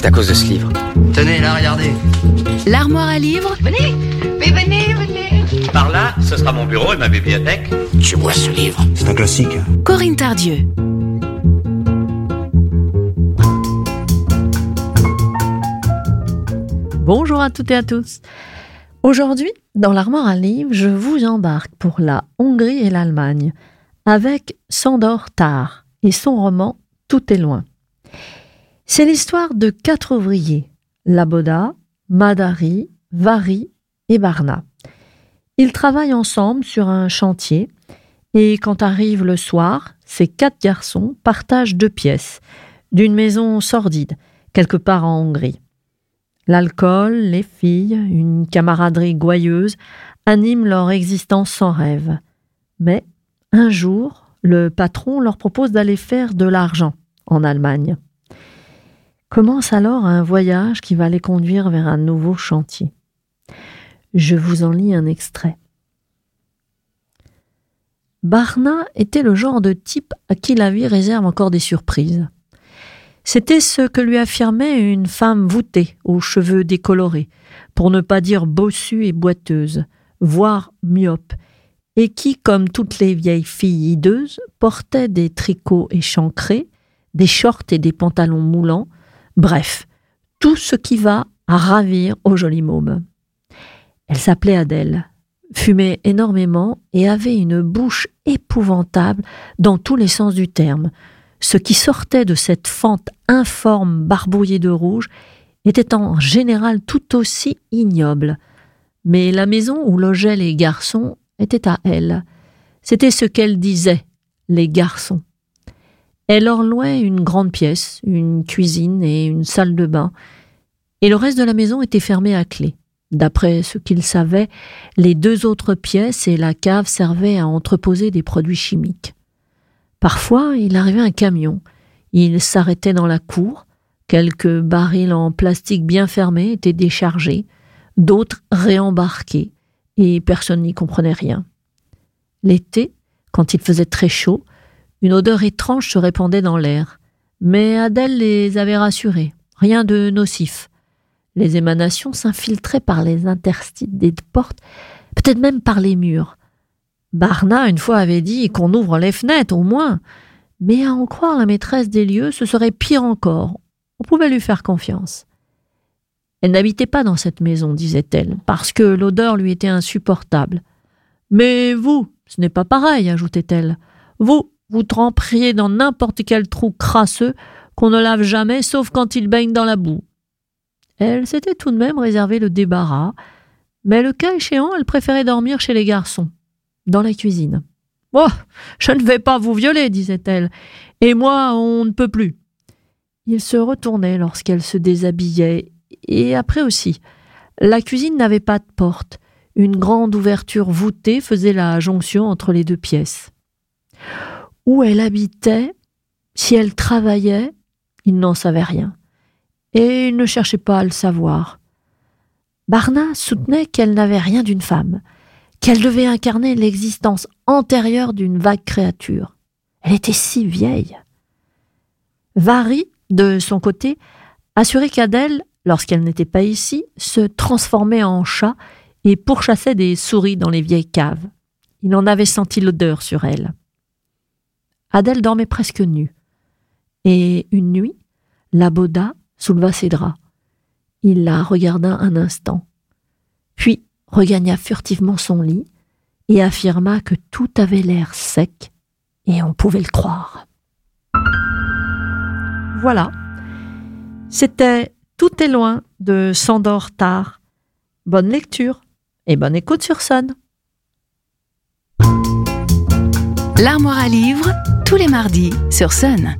C'est à cause de ce livre. Tenez, là, regardez. L'armoire à livres Venez, mais venez, venez. Par là, ce sera mon bureau et ma bibliothèque. Tu vois ce livre C'est un classique. hein. Corinne Tardieu. Bonjour à toutes et à tous. Aujourd'hui, dans l'armoire à livres, je vous embarque pour la Hongrie et l'Allemagne avec Sandor Tar et son roman Tout est loin. C'est l'histoire de quatre ouvriers, Laboda, Madari, Vari et Barna. Ils travaillent ensemble sur un chantier et quand arrive le soir, ces quatre garçons partagent deux pièces d'une maison sordide, quelque part en Hongrie. L'alcool, les filles, une camaraderie gouailleuse animent leur existence sans rêve. Mais un jour, le patron leur propose d'aller faire de l'argent en Allemagne. Commence alors un voyage qui va les conduire vers un nouveau chantier. Je vous en lis un extrait. Barna était le genre de type à qui la vie réserve encore des surprises. C'était ce que lui affirmait une femme voûtée, aux cheveux décolorés, pour ne pas dire bossue et boiteuse, voire myope, et qui, comme toutes les vieilles filles hideuses, portait des tricots échancrés, des shorts et des pantalons moulants, bref, tout ce qui va à ravir au joli môme. Elle s'appelait Adèle, fumait énormément et avait une bouche épouvantable dans tous les sens du terme, ce qui sortait de cette fente informe barbouillée de rouge était en général tout aussi ignoble. Mais la maison où logeaient les garçons était à elle. C'était ce qu'elle disait, les garçons. Elle leur louait une grande pièce, une cuisine et une salle de bain, et le reste de la maison était fermé à clé. D'après ce qu'il savait, les deux autres pièces et la cave servaient à entreposer des produits chimiques. Parfois, il arrivait un camion. Il s'arrêtait dans la cour. Quelques barils en plastique bien fermés étaient déchargés, d'autres réembarqués, et personne n'y comprenait rien. L'été, quand il faisait très chaud, une odeur étrange se répandait dans l'air. Mais Adèle les avait rassurés. Rien de nocif. Les émanations s'infiltraient par les interstices des portes, peut-être même par les murs. Barna, une fois, avait dit qu'on ouvre les fenêtres, au moins. Mais à en croire la maîtresse des lieux, ce serait pire encore. On pouvait lui faire confiance. Elle n'habitait pas dans cette maison, disait-elle, parce que l'odeur lui était insupportable. Mais vous, ce n'est pas pareil, ajoutait-elle. Vous, vous tremperiez dans n'importe quel trou crasseux qu'on ne lave jamais, sauf quand il baigne dans la boue. Elle s'était tout de même réservé le débarras, mais le cas échéant, elle préférait dormir chez les garçons dans la cuisine. Oh, je ne vais pas vous violer, disait-elle, et moi, on ne peut plus. Il se retournait lorsqu'elle se déshabillait, et après aussi. La cuisine n'avait pas de porte. Une grande ouverture voûtée faisait la jonction entre les deux pièces. Où elle habitait, si elle travaillait, il n'en savait rien. Et il ne cherchait pas à le savoir. Barna soutenait qu'elle n'avait rien d'une femme qu'elle devait incarner l'existence antérieure d'une vague créature. Elle était si vieille. Vary, de son côté, assurait qu'Adèle, lorsqu'elle n'était pas ici, se transformait en chat et pourchassait des souris dans les vieilles caves. Il en avait senti l'odeur sur elle. Adèle dormait presque nue. Et une nuit, Laboda souleva ses draps. Il la regarda un instant. Puis regagna furtivement son lit et affirma que tout avait l'air sec et on pouvait le croire. Voilà. C'était Tout est loin de Sandor Tar. Bonne lecture et bonne écoute sur Sun. L'armoire à livres, tous les mardis sur Sun.